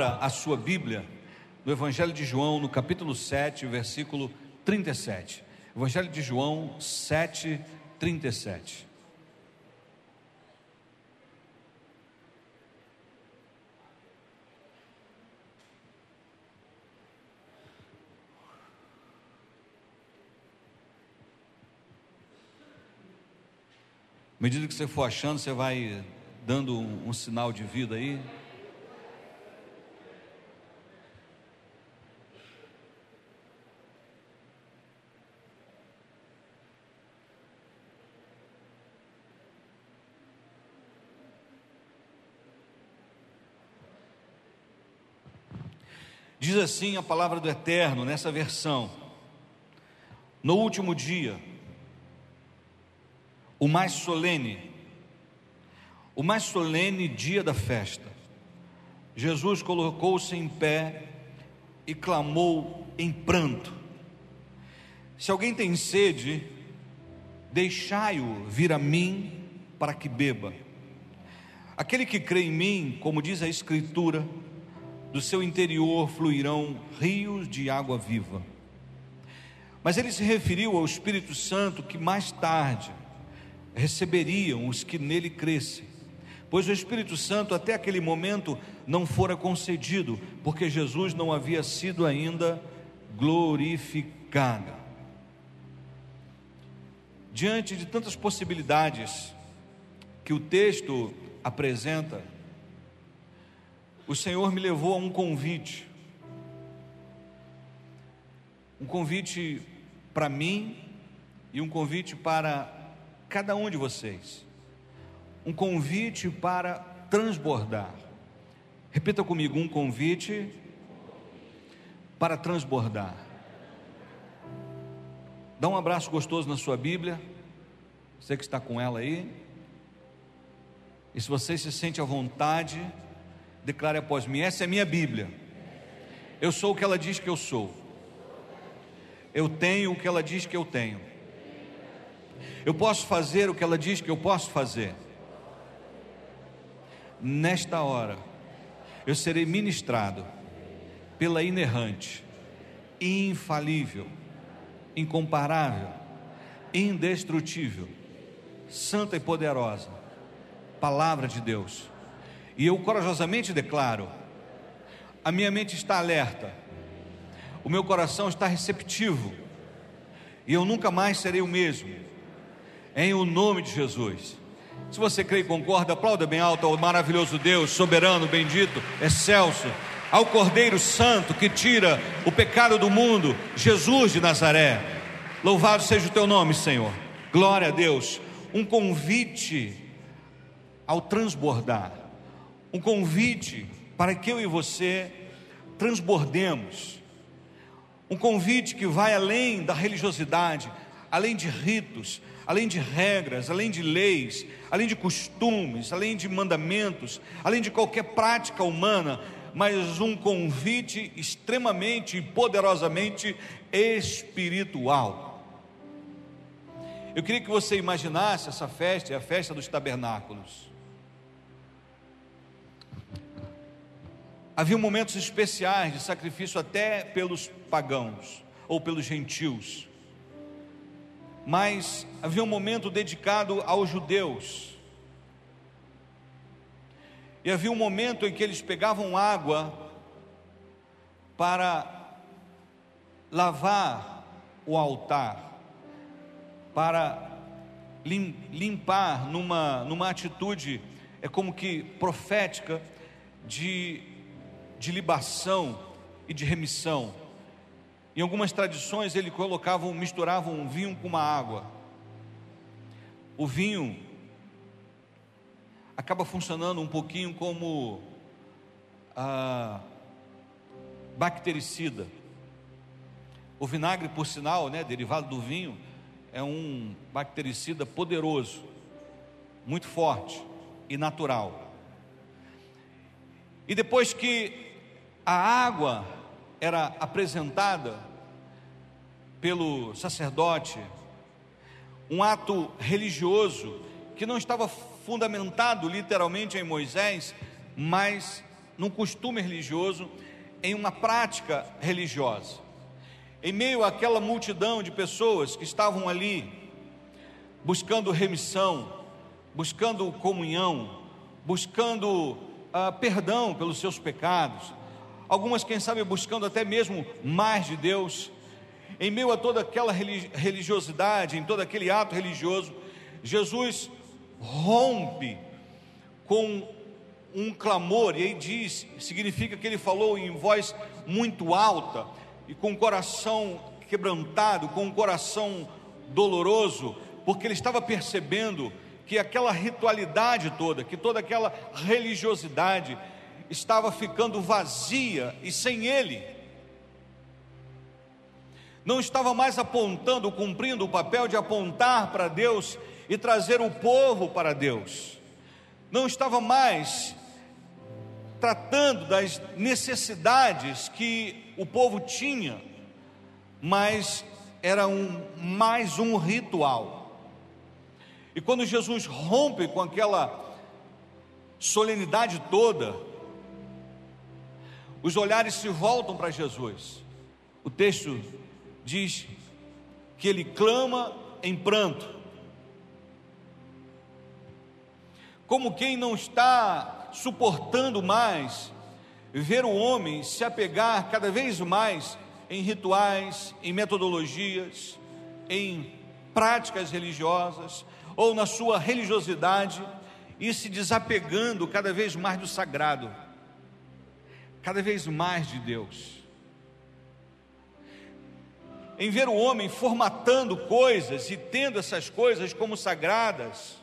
Abra a sua Bíblia no Evangelho de João, no capítulo 7, versículo 37. Evangelho de João 7, 37. À medida que você for achando, você vai dando um, um sinal de vida aí. Diz assim a palavra do Eterno nessa versão: No último dia, o mais solene, o mais solene dia da festa, Jesus colocou-se em pé e clamou em pranto: Se alguém tem sede, deixai-o vir a mim para que beba. Aquele que crê em mim, como diz a Escritura, do seu interior fluirão rios de água viva. Mas ele se referiu ao Espírito Santo que mais tarde receberiam os que nele crescem, pois o Espírito Santo até aquele momento não fora concedido, porque Jesus não havia sido ainda glorificado. Diante de tantas possibilidades que o texto apresenta, o Senhor me levou a um convite. Um convite para mim e um convite para cada um de vocês. Um convite para transbordar. Repita comigo: um convite para transbordar. Dá um abraço gostoso na sua Bíblia. Você que está com ela aí. E se você se sente à vontade, Declare após mim: essa é minha Bíblia. Eu sou o que ela diz que eu sou. Eu tenho o que ela diz que eu tenho. Eu posso fazer o que ela diz que eu posso fazer. Nesta hora, eu serei ministrado pela inerrante, infalível, incomparável, indestrutível, santa e poderosa palavra de Deus e eu corajosamente declaro: a minha mente está alerta, o meu coração está receptivo, e eu nunca mais serei o mesmo, em o nome de Jesus. Se você crê e concorda, aplauda bem alto ao maravilhoso Deus, soberano, bendito, excelso, ao Cordeiro Santo que tira o pecado do mundo, Jesus de Nazaré. Louvado seja o teu nome, Senhor. Glória a Deus. Um convite ao transbordar um convite para que eu e você transbordemos. Um convite que vai além da religiosidade, além de ritos, além de regras, além de leis, além de costumes, além de mandamentos, além de qualquer prática humana, mas um convite extremamente e poderosamente espiritual. Eu queria que você imaginasse essa festa, é a festa dos tabernáculos. Havia momentos especiais de sacrifício até pelos pagãos ou pelos gentios. Mas havia um momento dedicado aos judeus. E havia um momento em que eles pegavam água para lavar o altar, para limpar numa, numa atitude, é como que profética, de de libação e de remissão. Em algumas tradições ele colocavam, misturavam um vinho com uma água. O vinho acaba funcionando um pouquinho como a bactericida. O vinagre, por sinal, né, derivado do vinho, é um bactericida poderoso, muito forte e natural. E depois que a água era apresentada pelo sacerdote, um ato religioso que não estava fundamentado literalmente em Moisés, mas num costume religioso, em uma prática religiosa. Em meio àquela multidão de pessoas que estavam ali, buscando remissão, buscando comunhão, buscando ah, perdão pelos seus pecados, algumas, quem sabe, buscando até mesmo mais de Deus. Em meio a toda aquela religiosidade, em todo aquele ato religioso, Jesus rompe com um clamor, e aí diz, significa que ele falou em voz muito alta e com o coração quebrantado, com o coração doloroso, porque ele estava percebendo que aquela ritualidade toda, que toda aquela religiosidade estava ficando vazia e sem ele. Não estava mais apontando, cumprindo o papel de apontar para Deus e trazer o povo para Deus. Não estava mais tratando das necessidades que o povo tinha, mas era um mais um ritual. E quando Jesus rompe com aquela solenidade toda, os olhares se voltam para Jesus. O texto diz que ele clama em pranto, como quem não está suportando mais ver o homem se apegar cada vez mais em rituais, em metodologias, em práticas religiosas, ou na sua religiosidade e se desapegando cada vez mais do sagrado, cada vez mais de Deus. Em ver o homem formatando coisas e tendo essas coisas como sagradas,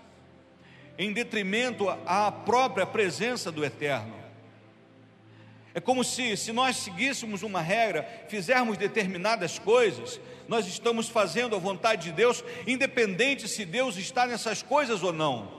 em detrimento à própria presença do Eterno. É como se, se nós seguíssemos uma regra, fizermos determinadas coisas, nós estamos fazendo a vontade de Deus, independente se Deus está nessas coisas ou não.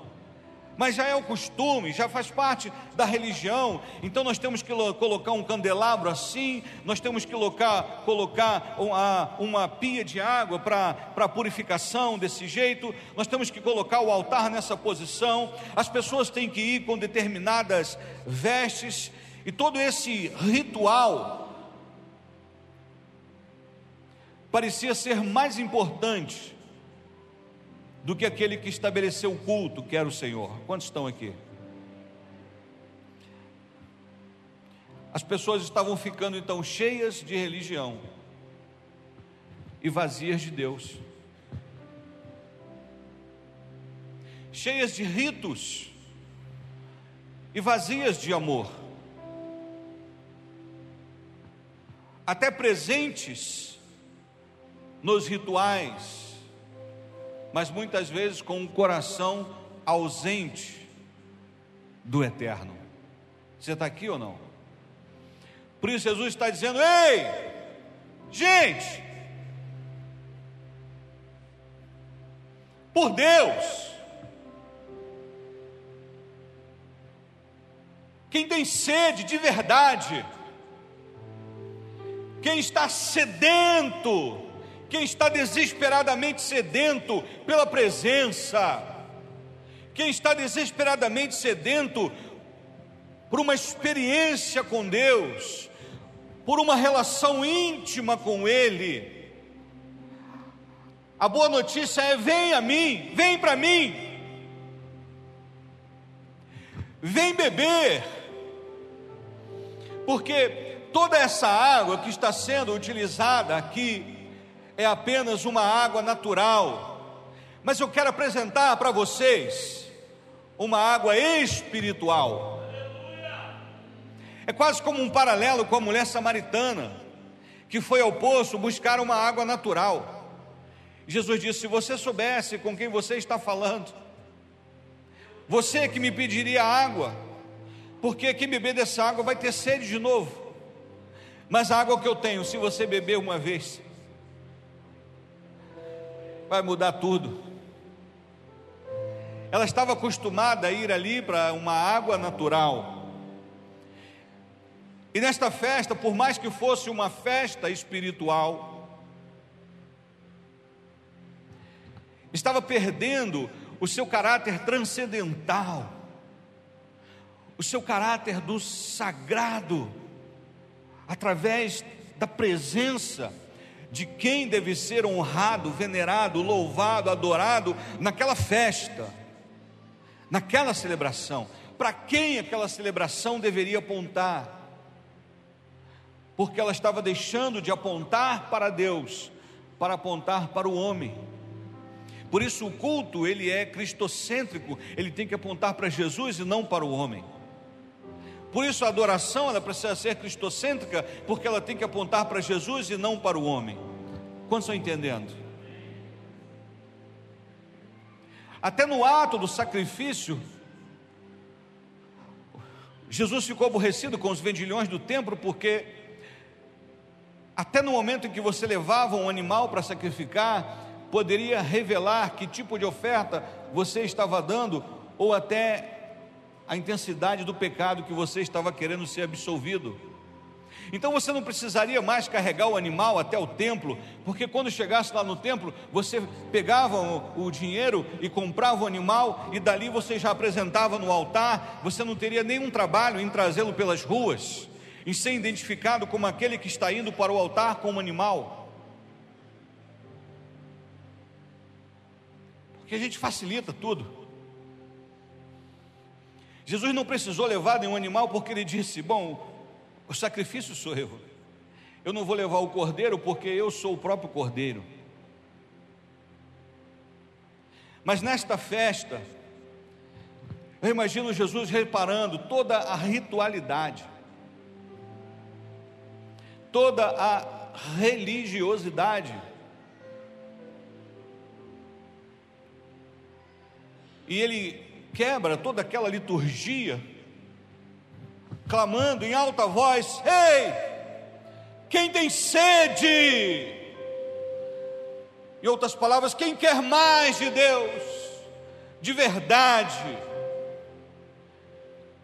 Mas já é o costume, já faz parte da religião, então nós temos que colocar um candelabro assim, nós temos que colocar, colocar uma, uma pia de água para purificação desse jeito, nós temos que colocar o altar nessa posição, as pessoas têm que ir com determinadas vestes, e todo esse ritual parecia ser mais importante do que aquele que estabeleceu o culto, que era o Senhor. Quantos estão aqui? As pessoas estavam ficando então cheias de religião e vazias de Deus, cheias de ritos e vazias de amor, até presentes nos rituais, mas muitas vezes com um coração ausente do eterno. Você está aqui ou não? Por isso Jesus está dizendo: ei, gente, por Deus, quem tem sede de verdade, quem está sedento, quem está desesperadamente sedento pela presença, quem está desesperadamente sedento por uma experiência com Deus, por uma relação íntima com Ele. A boa notícia é: vem a mim, vem para mim, vem beber, porque toda essa água que está sendo utilizada aqui, é apenas uma água natural, mas eu quero apresentar para vocês uma água espiritual. É quase como um paralelo com a mulher samaritana, que foi ao poço buscar uma água natural. Jesus disse: Se você soubesse com quem você está falando, você que me pediria água, porque quem beber dessa água vai ter sede de novo. Mas a água que eu tenho, se você beber uma vez, vai mudar tudo. Ela estava acostumada a ir ali para uma água natural. E nesta festa, por mais que fosse uma festa espiritual, estava perdendo o seu caráter transcendental, o seu caráter do sagrado, através da presença de quem deve ser honrado, venerado, louvado, adorado naquela festa, naquela celebração. Para quem aquela celebração deveria apontar? Porque ela estava deixando de apontar para Deus, para apontar para o homem. Por isso o culto, ele é cristocêntrico, ele tem que apontar para Jesus e não para o homem. Por isso a adoração ela precisa ser cristocêntrica, porque ela tem que apontar para Jesus e não para o homem. Quantos estão entendendo? Até no ato do sacrifício, Jesus ficou aborrecido com os vendilhões do templo, porque até no momento em que você levava um animal para sacrificar, poderia revelar que tipo de oferta você estava dando, ou até a intensidade do pecado que você estava querendo ser absolvido. Então você não precisaria mais carregar o animal até o templo, porque quando chegasse lá no templo, você pegava o, dinheiro e comprava o animal, e dali você já apresentava no altar, você não teria nenhum trabalho em trazê-lo pelas ruas, em ser identificado como aquele que está indo para o altar com o animal. Porque a gente facilita tudo. Jesus não precisou levar nenhum animal porque ele disse: Bom, o sacrifício sou eu. Eu não vou levar o cordeiro porque eu sou o próprio cordeiro. Mas nesta festa, eu imagino Jesus reparando toda a ritualidade, toda a religiosidade. E ele quebra toda aquela liturgia, clamando em alta voz: Ei, quem tem sede? Em outras palavras, quem quer mais de Deus, de verdade,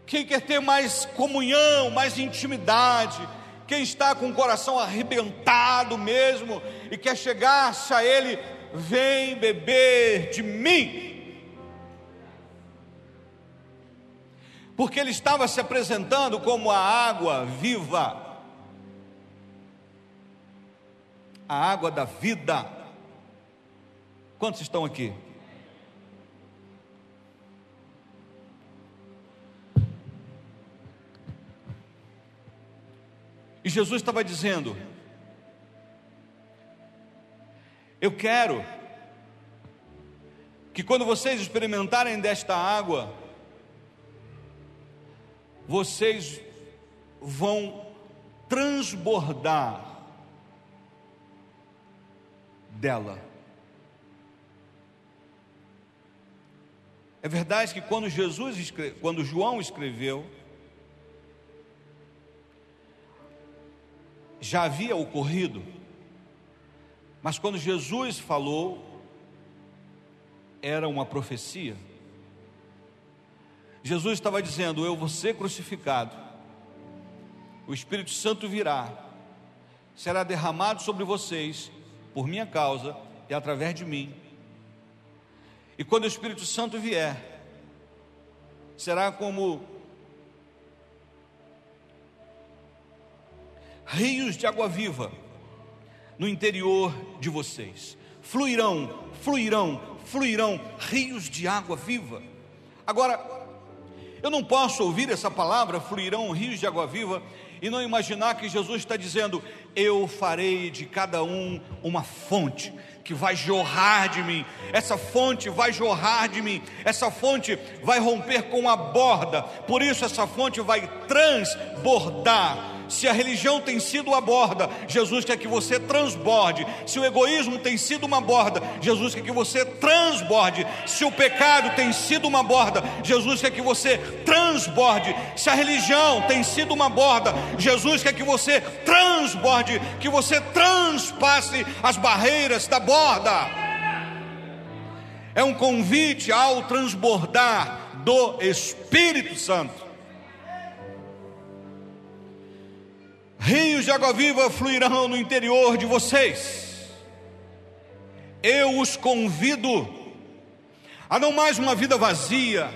quem quer ter mais comunhão, mais intimidade, quem está com o coração arrebentado mesmo e quer chegar-se a Ele, vem beber de mim. Porque ele estava se apresentando como a água viva, a água da vida. Quantos estão aqui? E Jesus estava dizendo: Eu quero que quando vocês experimentarem desta água, vocês vão transbordar dela. É verdade que quando Jesus quando João escreveu, já havia ocorrido, mas quando Jesus falou, era uma profecia. Jesus estava dizendo: Eu vou ser crucificado, o Espírito Santo virá, será derramado sobre vocês por minha causa e através de mim. E quando o Espírito Santo vier, será como rios de água viva no interior de vocês. Fluirão, fluirão, fluirão rios de água viva. Agora, eu não posso ouvir essa palavra, fluirão rios de água viva, e não imaginar que Jesus está dizendo: Eu farei de cada um uma fonte que vai jorrar de mim, essa fonte vai jorrar de mim, essa fonte vai romper com a borda, por isso essa fonte vai transbordar se a religião tem sido uma borda, Jesus quer que você transborde. Se o egoísmo tem sido uma borda, Jesus quer que você transborde. Se o pecado tem sido uma borda, Jesus quer que você transborde. Se a religião tem sido uma borda, Jesus quer que você transborde, que você transpasse as barreiras da borda. É um convite ao transbordar do Espírito Santo. Rios de água viva fluirão no interior de vocês. Eu os convido a não mais uma vida vazia,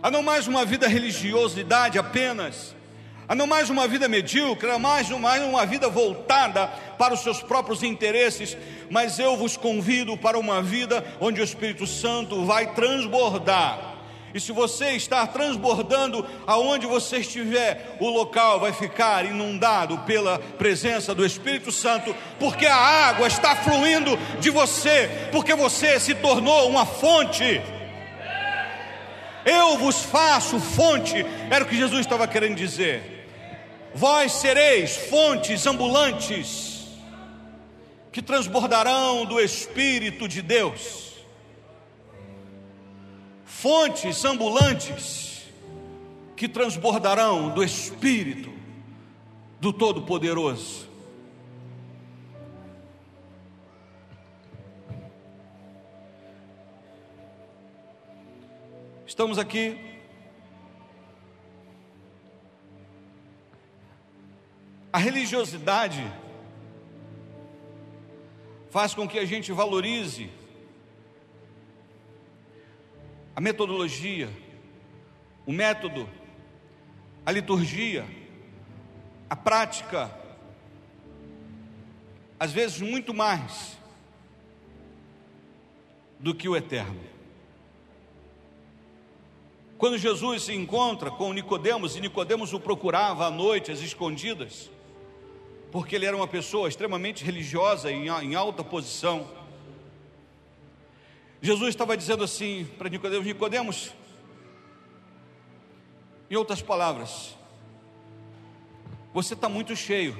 a não mais uma vida religiosidade apenas, a não mais uma vida medíocre, a mais uma, uma vida voltada para os seus próprios interesses, mas eu vos convido para uma vida onde o Espírito Santo vai transbordar e se você está transbordando aonde você estiver, o local vai ficar inundado pela presença do Espírito Santo, porque a água está fluindo de você, porque você se tornou uma fonte. Eu vos faço fonte, era o que Jesus estava querendo dizer. Vós sereis fontes ambulantes que transbordarão do Espírito de Deus fontes ambulantes que transbordarão do Espírito do Todo-Poderoso. Estamos aqui A religiosidade faz com que a gente valorize a metodologia, o método, a liturgia, a prática, às vezes muito mais do que o eterno. Quando Jesus se encontra com Nicodemos e Nicodemos o procurava à noite, às escondidas, porque ele era uma pessoa extremamente religiosa e em alta posição. Jesus estava dizendo assim para Nicodemos: Nicodemos, em outras palavras, você está muito cheio,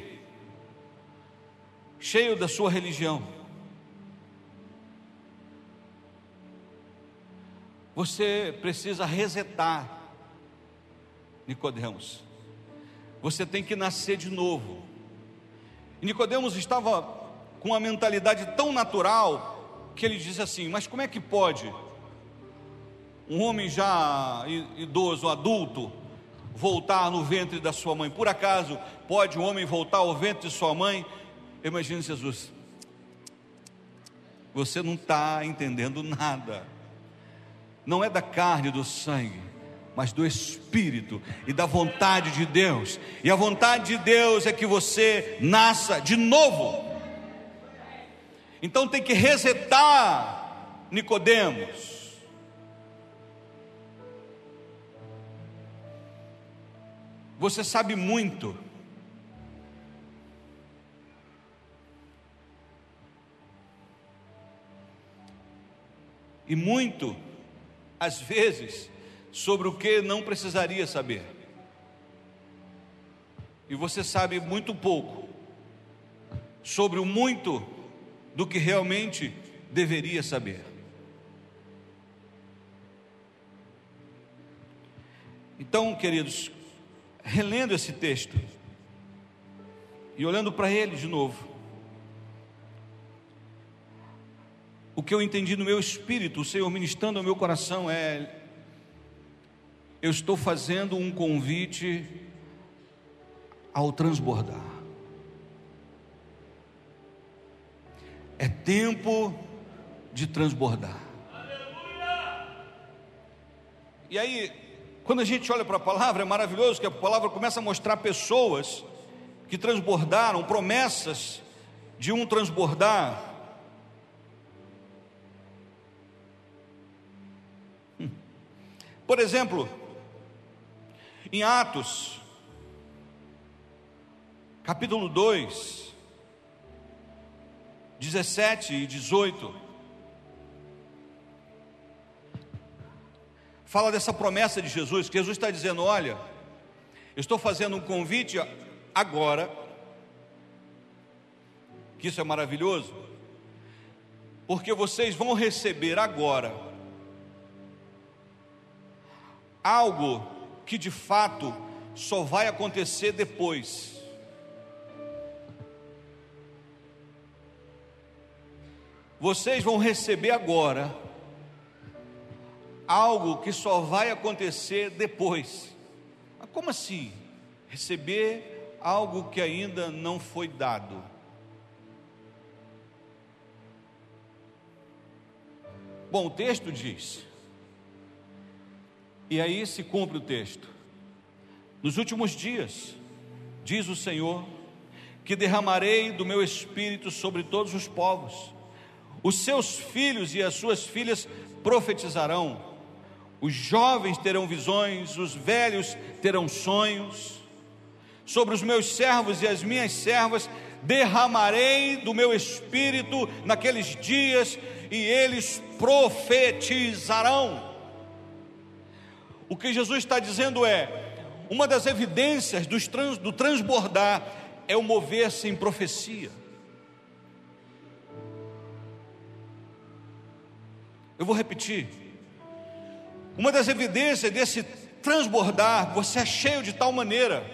cheio da sua religião. Você precisa resetar, Nicodemos. Você tem que nascer de novo. Nicodemos estava com uma mentalidade tão natural que ele diz assim: Mas como é que pode um homem já idoso, adulto, voltar no ventre da sua mãe? Por acaso pode um homem voltar ao ventre de sua mãe? Imagine Jesus. Você não está entendendo nada. Não é da carne e do sangue, mas do Espírito e da vontade de Deus. E a vontade de Deus é que você nasça de novo. Então tem que resetar Nicodemos. Você sabe muito. E muito, às vezes, sobre o que não precisaria saber. E você sabe muito pouco sobre o muito do que realmente deveria saber. Então, queridos, relendo esse texto e olhando para ele de novo, o que eu entendi no meu espírito, o Senhor ministrando ao meu coração é: eu estou fazendo um convite ao transbordar. É tempo de transbordar. E aí, quando a gente olha para a palavra, é maravilhoso que a palavra começa a mostrar pessoas que transbordaram, promessas de um transbordar. Hum. Por exemplo, em Atos, capítulo 2, 17 e 18. Fala dessa promessa de Jesus, que Jesus está dizendo: Olha, eu estou fazendo um convite agora, que isso é maravilhoso, porque vocês vão receber agora algo que de fato só vai acontecer depois. Vocês vão receber agora algo que só vai acontecer depois. Mas como assim? Receber algo que ainda não foi dado. Bom, o texto diz E aí se cumpre o texto. Nos últimos dias, diz o Senhor, que derramarei do meu espírito sobre todos os povos. Os seus filhos e as suas filhas profetizarão. Os jovens terão visões, os velhos terão sonhos. Sobre os meus servos e as minhas servas derramarei do meu espírito naqueles dias e eles profetizarão. O que Jesus está dizendo é: uma das evidências do transbordar é o mover-se em profecia. Eu vou repetir. Uma das evidências desse transbordar, você é cheio de tal maneira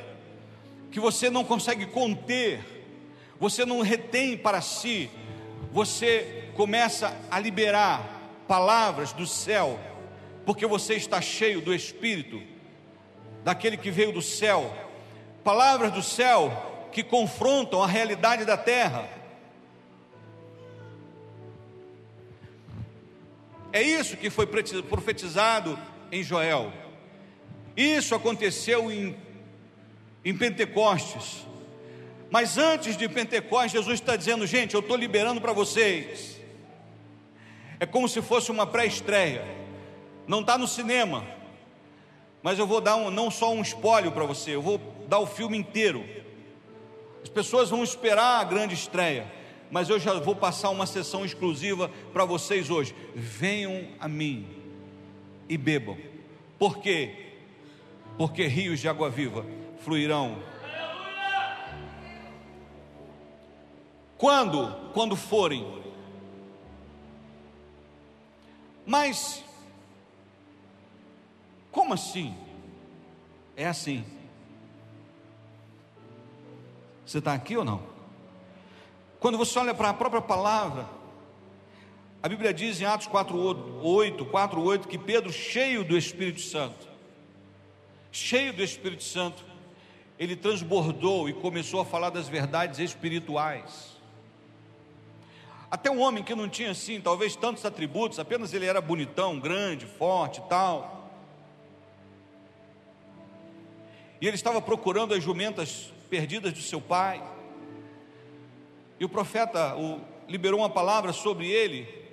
que você não consegue conter, você não retém para si, você começa a liberar palavras do céu, porque você está cheio do Espírito, daquele que veio do céu, palavras do céu que confrontam a realidade da terra. É isso que foi profetizado em Joel. Isso aconteceu em, em Pentecostes. Mas antes de Pentecostes, Jesus está dizendo: gente, eu estou liberando para vocês. É como se fosse uma pré-estreia. Não está no cinema, mas eu vou dar um, não só um espólio para você, eu vou dar o filme inteiro. As pessoas vão esperar a grande estreia mas eu já vou passar uma sessão exclusiva para vocês hoje. Venham a mim e bebam. Por quê? Porque rios de água viva fluirão. Quando? Quando forem. Mas, como assim? É assim. Você está aqui ou não? Quando você olha para a própria palavra, a Bíblia diz em Atos 4:8, 4:8 que Pedro, cheio do Espírito Santo, cheio do Espírito Santo, ele transbordou e começou a falar das verdades espirituais. Até um homem que não tinha assim, talvez tantos atributos, apenas ele era bonitão, grande, forte tal. E ele estava procurando as jumentas perdidas de seu pai. E o profeta o, liberou uma palavra sobre ele,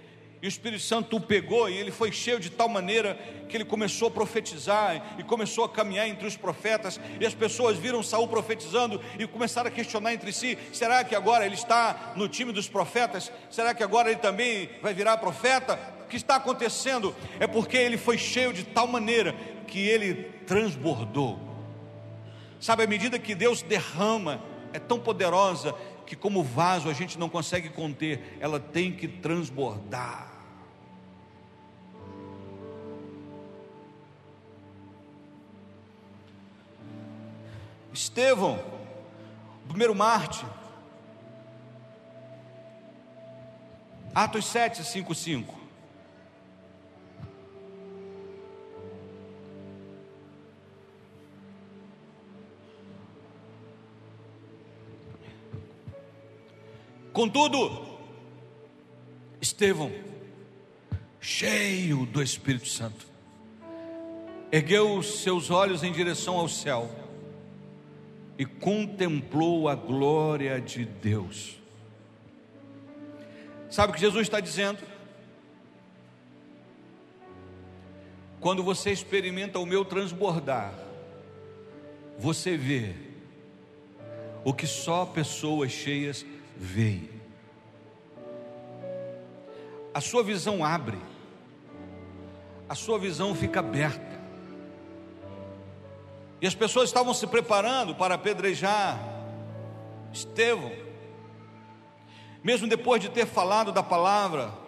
e o Espírito Santo o pegou, e ele foi cheio de tal maneira que ele começou a profetizar e começou a caminhar entre os profetas, e as pessoas viram Saul profetizando e começaram a questionar entre si: será que agora ele está no time dos profetas? Será que agora ele também vai virar profeta? O que está acontecendo? É porque ele foi cheio de tal maneira que ele transbordou. Sabe, à medida que Deus derrama, é tão poderosa que, como vaso, a gente não consegue conter, ela tem que transbordar. Estevão, o primeiro Marte, Atos 7, 5, 5. Contudo, Estevão, cheio do Espírito Santo, ergueu os seus olhos em direção ao céu e contemplou a glória de Deus. Sabe o que Jesus está dizendo? Quando você experimenta o meu transbordar, você vê o que só pessoas cheias veio. A sua visão abre, a sua visão fica aberta. E as pessoas estavam se preparando para apedrejar Estevão, mesmo depois de ter falado da palavra,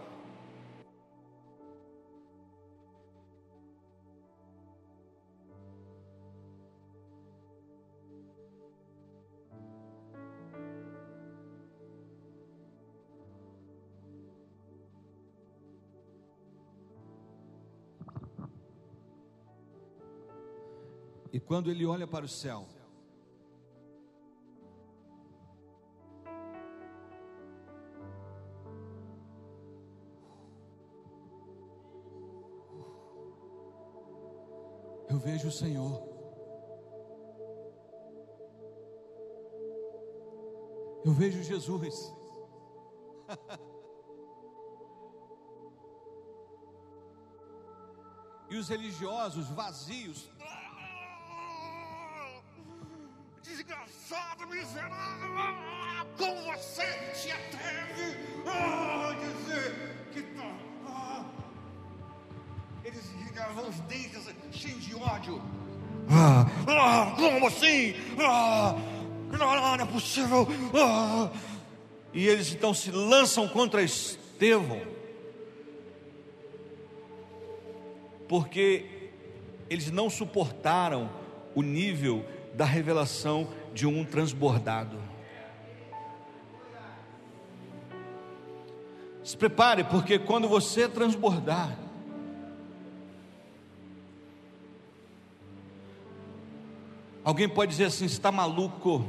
quando ele olha para o céu, Eu vejo o Senhor. Eu vejo Jesus. e os religiosos vazios. Miserável! Como você se atreve a dizer que tá. Eles ligavam os dentes cheios de ódio. Ah, ah, como assim? Ah, não, não é possível. Ah. E eles então se lançam contra Estevão. porque eles não suportaram o nível da revelação de um transbordado. Se prepare, porque quando você transbordar, alguém pode dizer assim: você está maluco,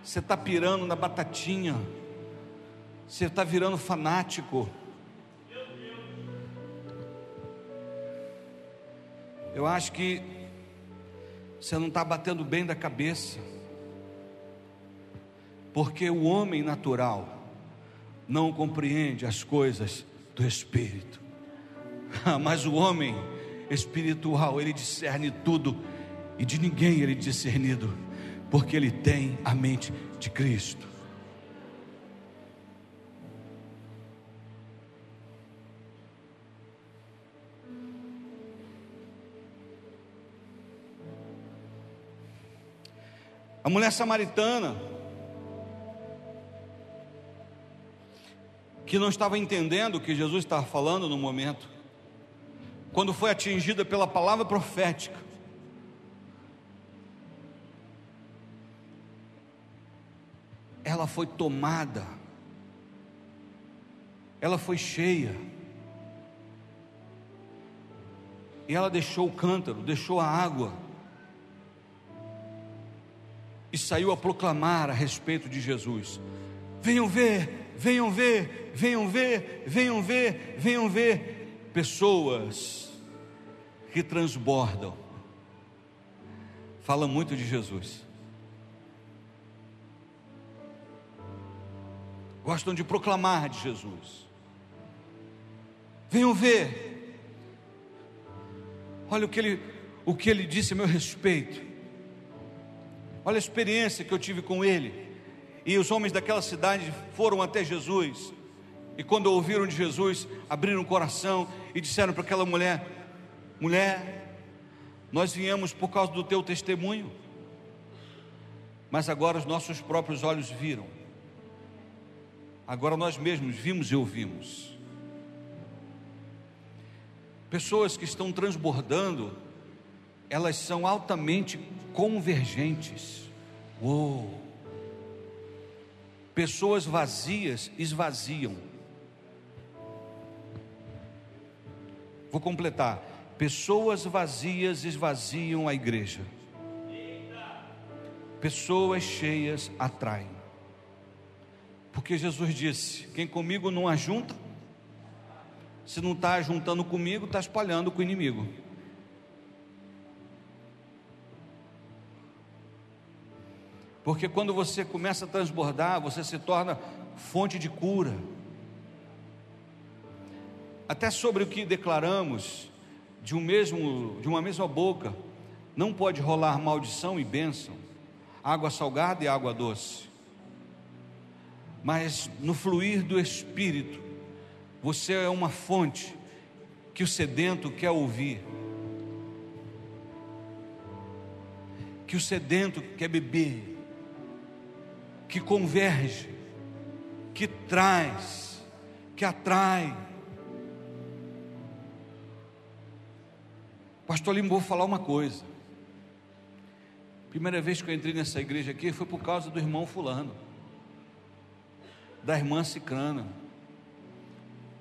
você está pirando na batatinha, você está virando fanático. Eu acho que você não está batendo bem da cabeça, porque o homem natural não compreende as coisas do Espírito, mas o homem espiritual, ele discerne tudo, e de ninguém ele é discernido, porque ele tem a mente de Cristo. A mulher samaritana, que não estava entendendo o que Jesus estava falando no momento, quando foi atingida pela palavra profética, ela foi tomada, ela foi cheia, e ela deixou o cântaro, deixou a água, e saiu a proclamar a respeito de Jesus. Venham ver, venham ver, venham ver, venham ver, venham ver pessoas que transbordam. Fala muito de Jesus. Gostam de proclamar de Jesus. Venham ver. Olha o que ele, o que ele disse a meu respeito. Olha a experiência que eu tive com ele. E os homens daquela cidade foram até Jesus. E quando ouviram de Jesus, abriram o coração e disseram para aquela mulher: Mulher, nós viemos por causa do teu testemunho, mas agora os nossos próprios olhos viram. Agora nós mesmos vimos e ouvimos. Pessoas que estão transbordando, elas são altamente convergentes. Uou! Pessoas vazias esvaziam. Vou completar. Pessoas vazias esvaziam a igreja. Pessoas cheias atraem. Porque Jesus disse: quem comigo não ajunta, se não está juntando comigo, está espalhando com o inimigo. Porque quando você começa a transbordar, você se torna fonte de cura. Até sobre o que declaramos, de, um mesmo, de uma mesma boca, não pode rolar maldição e bênção, água salgada e água doce. Mas no fluir do Espírito, você é uma fonte que o sedento quer ouvir, que o sedento quer beber que converge, que traz, que atrai. Pastor Lima, vou falar uma coisa. Primeira vez que eu entrei nessa igreja aqui foi por causa do irmão Fulano, da irmã Cicrana,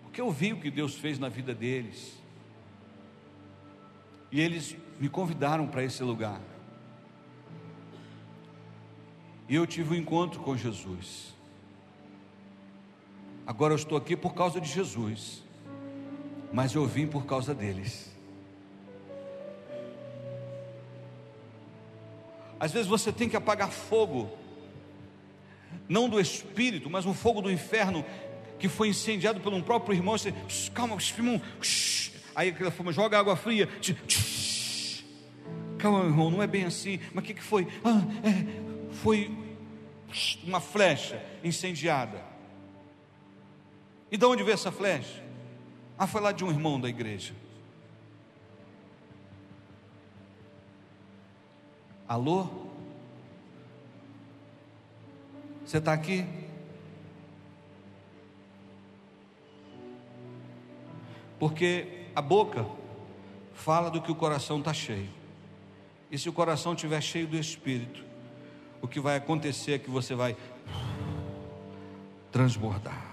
porque eu vi o que Deus fez na vida deles, e eles me convidaram para esse lugar. E eu tive um encontro com Jesus. Agora eu estou aqui por causa de Jesus, mas eu vim por causa deles. Às vezes você tem que apagar fogo, não do espírito, mas um fogo do inferno que foi incendiado pelo um próprio irmão. Você, calma, irmão, aí aquela forma joga água fria. Calma, irmão, não é bem assim. Mas o que, que foi? Ah, é, foi uma flecha incendiada. E de onde veio essa flecha? Ah, foi lá de um irmão da igreja. Alô? Você está aqui? Porque a boca fala do que o coração está cheio. E se o coração estiver cheio do Espírito, o que vai acontecer é que você vai transbordar.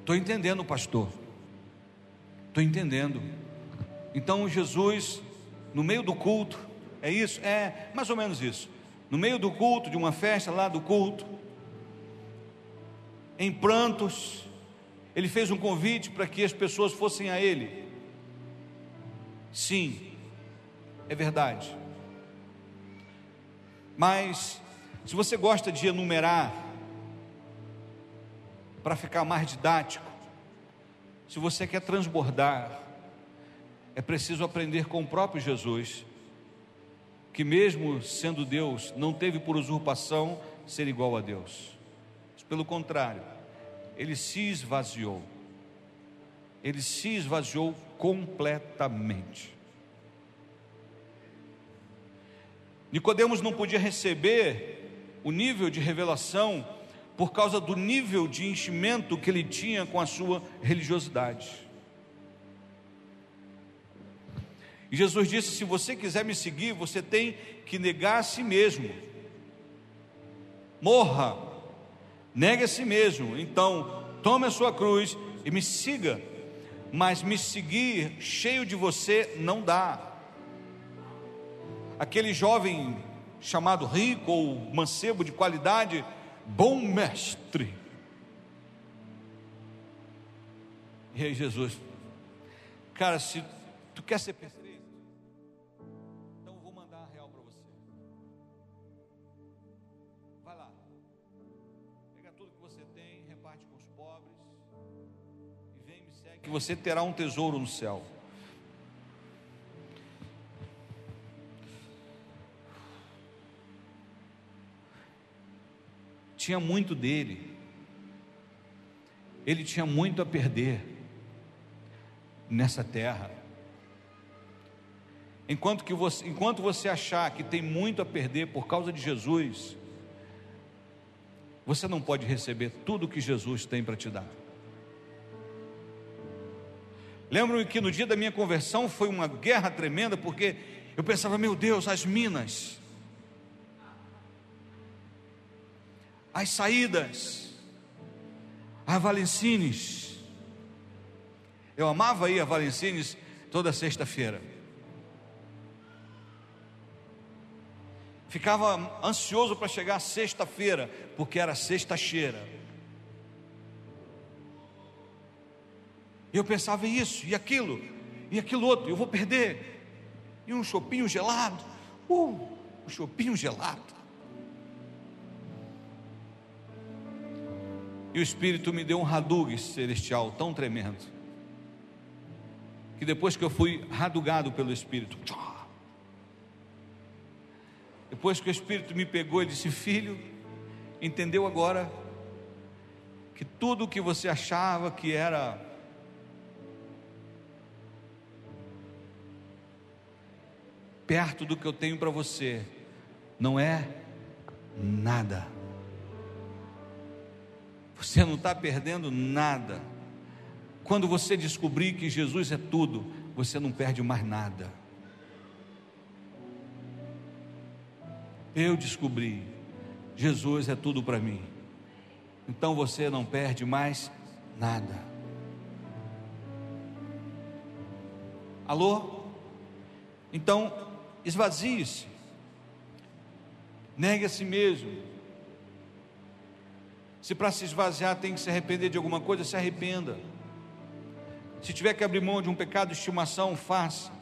Estou entendendo, pastor. Estou entendendo. Então Jesus, no meio do culto, é isso? É mais ou menos isso. No meio do culto, de uma festa lá do culto, em prantos, ele fez um convite para que as pessoas fossem a ele. Sim, é verdade. Mas, se você gosta de enumerar, para ficar mais didático, se você quer transbordar, é preciso aprender com o próprio Jesus, que mesmo sendo Deus, não teve por usurpação ser igual a Deus. Pelo contrário, ele se esvaziou. Ele se esvaziou completamente. Nicodemos não podia receber o nível de revelação por causa do nível de enchimento que ele tinha com a sua religiosidade. E Jesus disse: se você quiser me seguir, você tem que negar a si mesmo. Morra, negue a si mesmo. Então, tome a sua cruz e me siga. Mas me seguir cheio de você não dá. Aquele jovem chamado rico ou mancebo de qualidade, bom mestre. E aí Jesus, cara, se tu quer ser perfeito, então eu vou mandar a real para você. Vai lá, pega tudo que você tem, reparte com os pobres que você terá um tesouro no céu. tinha muito dele, ele tinha muito a perder nessa terra. Enquanto, que você, enquanto você achar que tem muito a perder por causa de Jesus, você não pode receber tudo que Jesus tem para te dar. Lembro-me que no dia da minha conversão foi uma guerra tremenda, porque eu pensava, meu Deus, as minas, as saídas, a Valencines. Eu amava ir a Valencines toda sexta-feira. Ficava ansioso para chegar sexta-feira, porque era sexta-cheira. E eu pensava isso, e aquilo, e aquilo outro, eu vou perder. E um chopinho gelado, uh, um chopinho gelado. E o Espírito me deu um radug celestial tão tremendo. Que depois que eu fui radugado pelo Espírito, depois que o Espírito me pegou e disse: Filho, entendeu agora que tudo o que você achava que era perto do que eu tenho para você, não é nada. Você não está perdendo nada. Quando você descobrir que Jesus é tudo, você não perde mais nada. Eu descobri, Jesus é tudo para mim. Então você não perde mais nada. Alô? Então, esvazie-se. Negue a si mesmo se para se esvaziar tem que se arrepender de alguma coisa, se arrependa. Se tiver que abrir mão de um pecado de estimação, faça.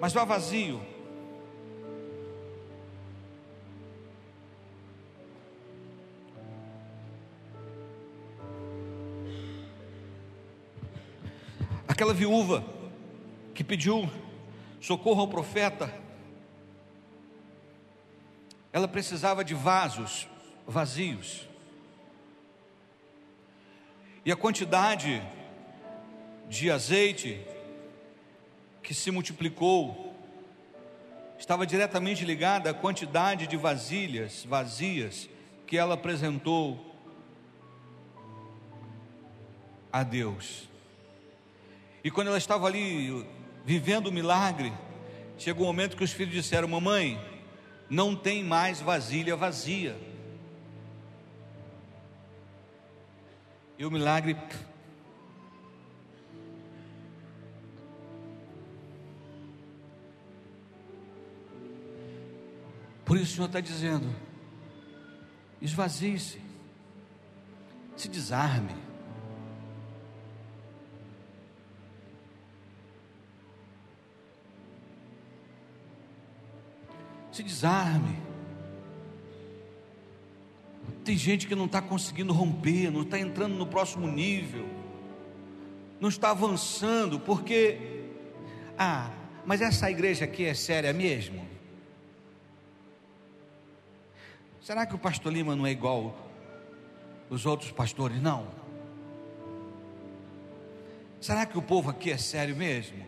Mas vá vazio. Aquela viúva que pediu socorro ao profeta, ela precisava de vasos vazios. E a quantidade de azeite que se multiplicou estava diretamente ligada à quantidade de vasilhas vazias que ela apresentou a Deus. E quando ela estava ali vivendo o milagre, chegou um momento que os filhos disseram: Mamãe, não tem mais vasilha vazia. E o milagre. Por isso o Senhor está dizendo: esvazie-se, se desarme. Se desarme. Tem gente que não está conseguindo romper, não está entrando no próximo nível, não está avançando, porque, ah, mas essa igreja aqui é séria mesmo? Será que o pastor Lima não é igual os outros pastores? Não. Será que o povo aqui é sério mesmo?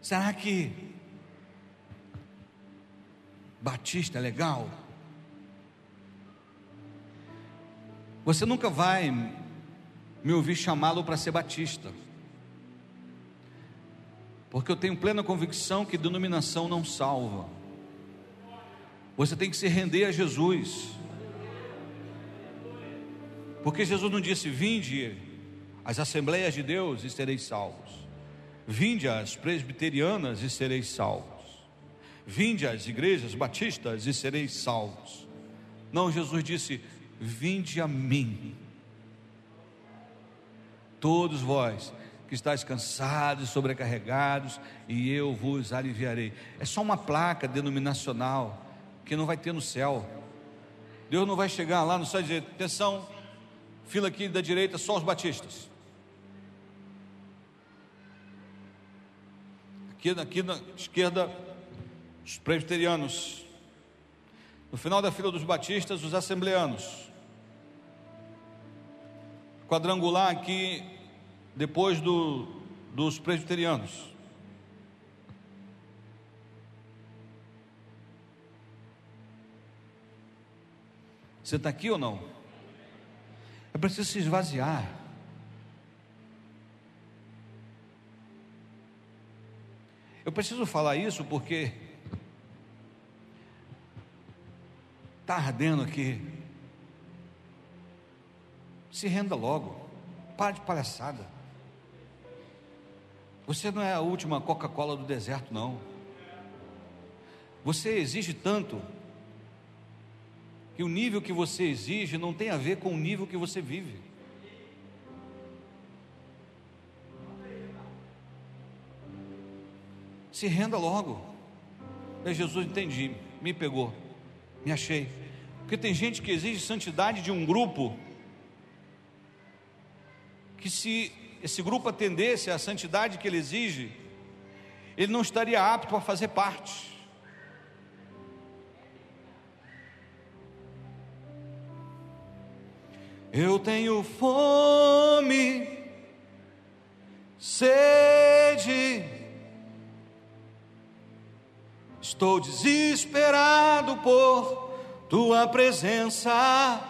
Será que Batista é legal? Você nunca vai me ouvir chamá-lo para ser batista, porque eu tenho plena convicção que denominação não salva. Você tem que se render a Jesus, porque Jesus não disse: Vinde às assembleias de Deus e sereis salvos. Vinde às presbiterianas e sereis salvos. Vinde às igrejas batistas e sereis salvos. Não, Jesus disse: Vinde a mim, todos vós que estáis cansados sobrecarregados, e eu vos aliviarei. É só uma placa denominacional que não vai ter no céu. Deus não vai chegar lá no céu e dizer: atenção, fila aqui da direita, só os batistas. Aqui, aqui na esquerda, os presbiterianos. No final da fila dos batistas, os assembleanos. Quadrangular aqui, depois do, dos presbiterianos. Você está aqui ou não? É preciso se esvaziar. Eu preciso falar isso porque está ardendo aqui. Se renda logo, para de palhaçada. Você não é a última Coca-Cola do deserto, não. Você exige tanto que o nível que você exige não tem a ver com o nível que você vive. Se renda logo. É Jesus, entendi, me pegou, me achei. Porque tem gente que exige santidade de um grupo, que se esse grupo atendesse à santidade que ele exige, ele não estaria apto a fazer parte. Eu tenho fome, sede, Estou desesperado por tua presença.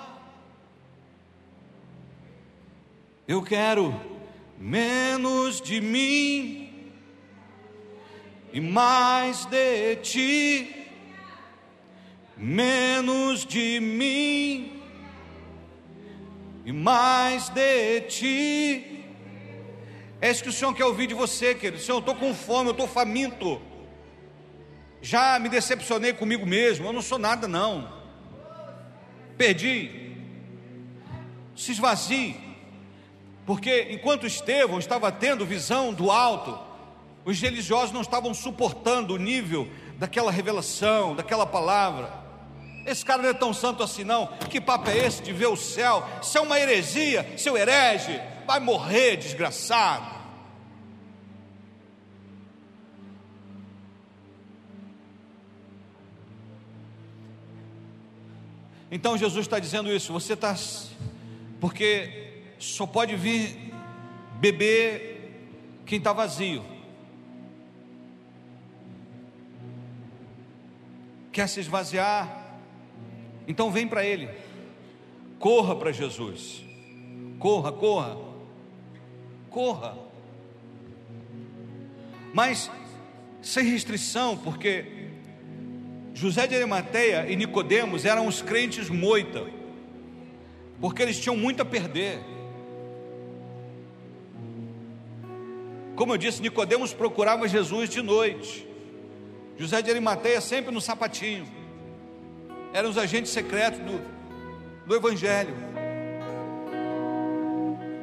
Eu quero menos de mim e mais de ti. Menos de mim e mais de ti. É isso que o Senhor quer ouvir de você, querido. Senhor, eu estou com fome, eu estou faminto já me decepcionei comigo mesmo, eu não sou nada não. Perdi. Se esvazie. Porque enquanto Estevão estava tendo visão do alto, os religiosos não estavam suportando o nível daquela revelação, daquela palavra. Esse cara não é tão santo assim, não. Que papo é esse de ver o céu? Isso é uma heresia, seu herege, vai morrer, desgraçado. Então Jesus está dizendo isso, você está. Porque só pode vir beber quem está vazio. Quer se esvaziar? Então vem para Ele, corra para Jesus, corra, corra, corra, mas sem restrição, porque José de Arimateia e Nicodemos eram os crentes moita, porque eles tinham muito a perder. Como eu disse, Nicodemos procurava Jesus de noite. José de Arimateia sempre no sapatinho. Eram os agentes secretos do, do Evangelho.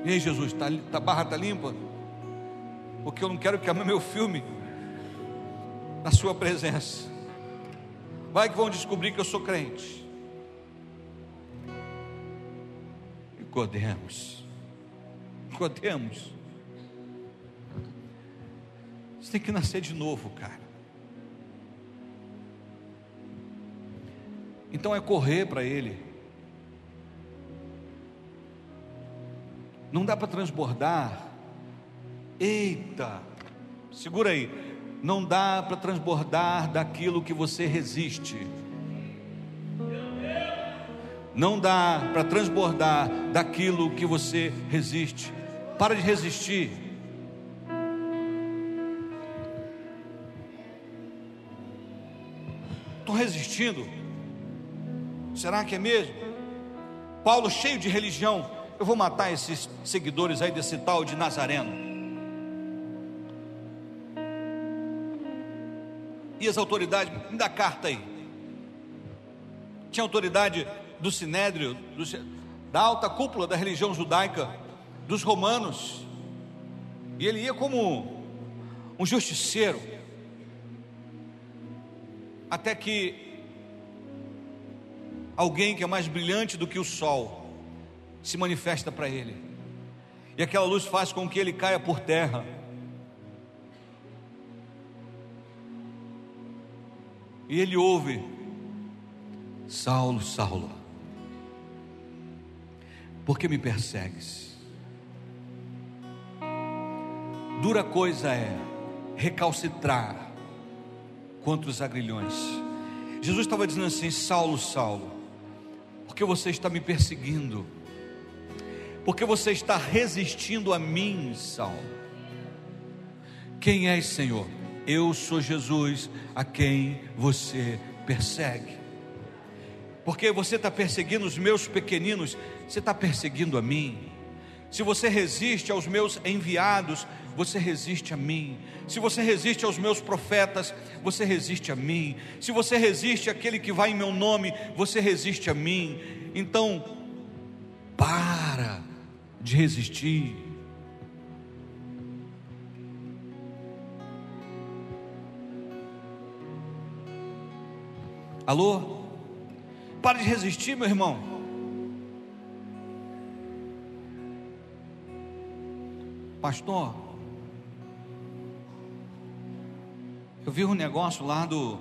E aí, Jesus, tá, tá, barra está limpa? Porque eu não quero queimar meu filme na sua presença. Vai que vão descobrir que eu sou crente. Nicodemos. Nicodemos. Você tem que nascer de novo, cara. Então é correr para Ele. Não dá para transbordar. Eita, segura aí não dá para transbordar daquilo que você resiste. Não dá para transbordar daquilo que você resiste. Para de resistir. Estou resistindo. Será que é mesmo? Paulo, cheio de religião, eu vou matar esses seguidores aí desse tal de Nazareno. E as autoridades, me dá carta aí. Tinha autoridade do Sinédrio, do, da alta cúpula da religião judaica, dos romanos. E ele ia como um justiceiro. Até que alguém que é mais brilhante do que o sol se manifesta para ele. E aquela luz faz com que ele caia por terra E ele ouve: Saulo, Saulo, por que me persegues? Dura coisa é recalcitrar contra os agrilhões. Jesus estava dizendo assim: Saulo, Saulo, porque você está me perseguindo? Porque você está resistindo a mim, Saulo? Quem és, Senhor? Eu sou Jesus a quem você persegue. Porque você está perseguindo os meus pequeninos, você está perseguindo a mim. Se você resiste aos meus enviados, você resiste a mim. Se você resiste aos meus profetas, você resiste a mim. Se você resiste àquele que vai em meu nome, você resiste a mim. Então, para de resistir. Alô? Para de resistir, meu irmão. Pastor, eu vi um negócio lá do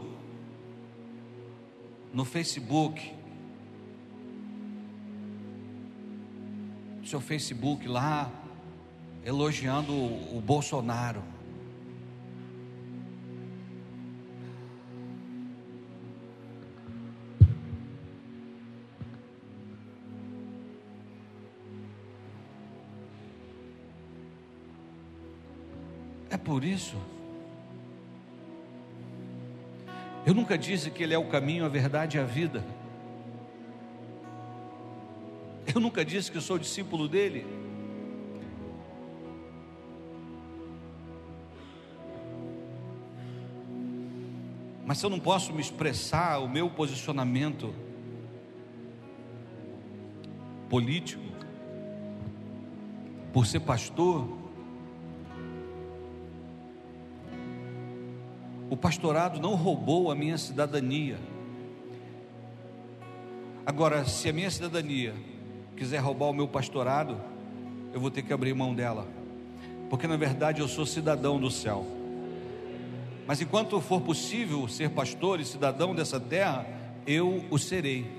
no Facebook. Seu Facebook lá elogiando o, o Bolsonaro. Por isso. Eu nunca disse que Ele é o caminho, a verdade e a vida. Eu nunca disse que sou discípulo dele. Mas se eu não posso me expressar o meu posicionamento político, por ser pastor, o pastorado não roubou a minha cidadania. Agora, se a minha cidadania quiser roubar o meu pastorado, eu vou ter que abrir mão dela, porque na verdade eu sou cidadão do céu. Mas enquanto for possível ser pastor e cidadão dessa terra, eu o serei.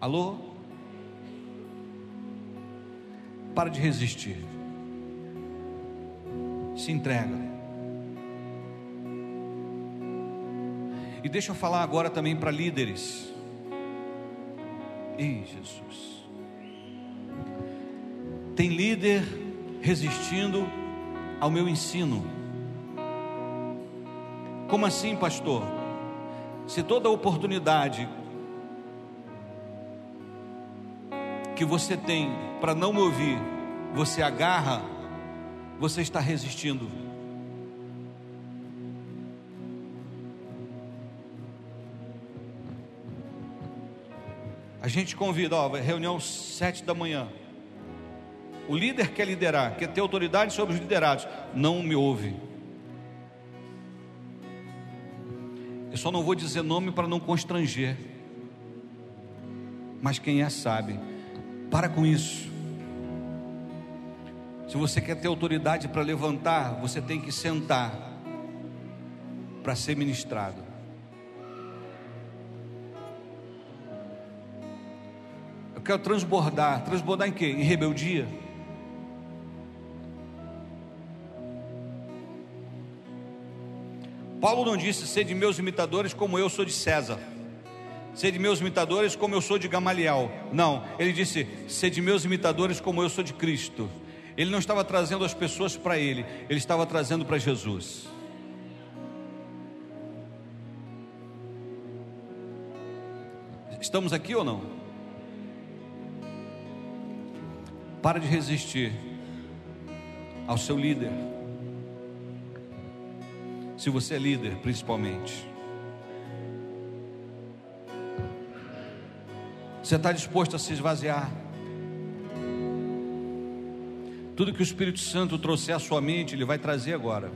Alô? Para de resistir. Se entrega. E deixa eu falar agora também para líderes. Ei, Jesus. Tem líder resistindo ao meu ensino. Como assim, pastor? Se toda oportunidade que você tem para não me ouvir, você agarra, você está resistindo. A gente convida, ó, reunião sete da manhã. O líder quer liderar, quer ter autoridade sobre os liderados, não me ouve. Eu só não vou dizer nome para não constranger. Mas quem é sabe. Para com isso. Se você quer ter autoridade para levantar, você tem que sentar para ser ministrado. Quero transbordar. Transbordar em quê? Em rebeldia. Paulo não disse: sede meus imitadores como eu sou de César. Sede meus imitadores como eu sou de Gamaliel. Não, ele disse: sede meus imitadores como eu sou de Cristo. Ele não estava trazendo as pessoas para ele, ele estava trazendo para Jesus. Estamos aqui ou não? Para de resistir ao seu líder. Se você é líder, principalmente. Você está disposto a se esvaziar? Tudo que o Espírito Santo trouxer à sua mente, Ele vai trazer agora.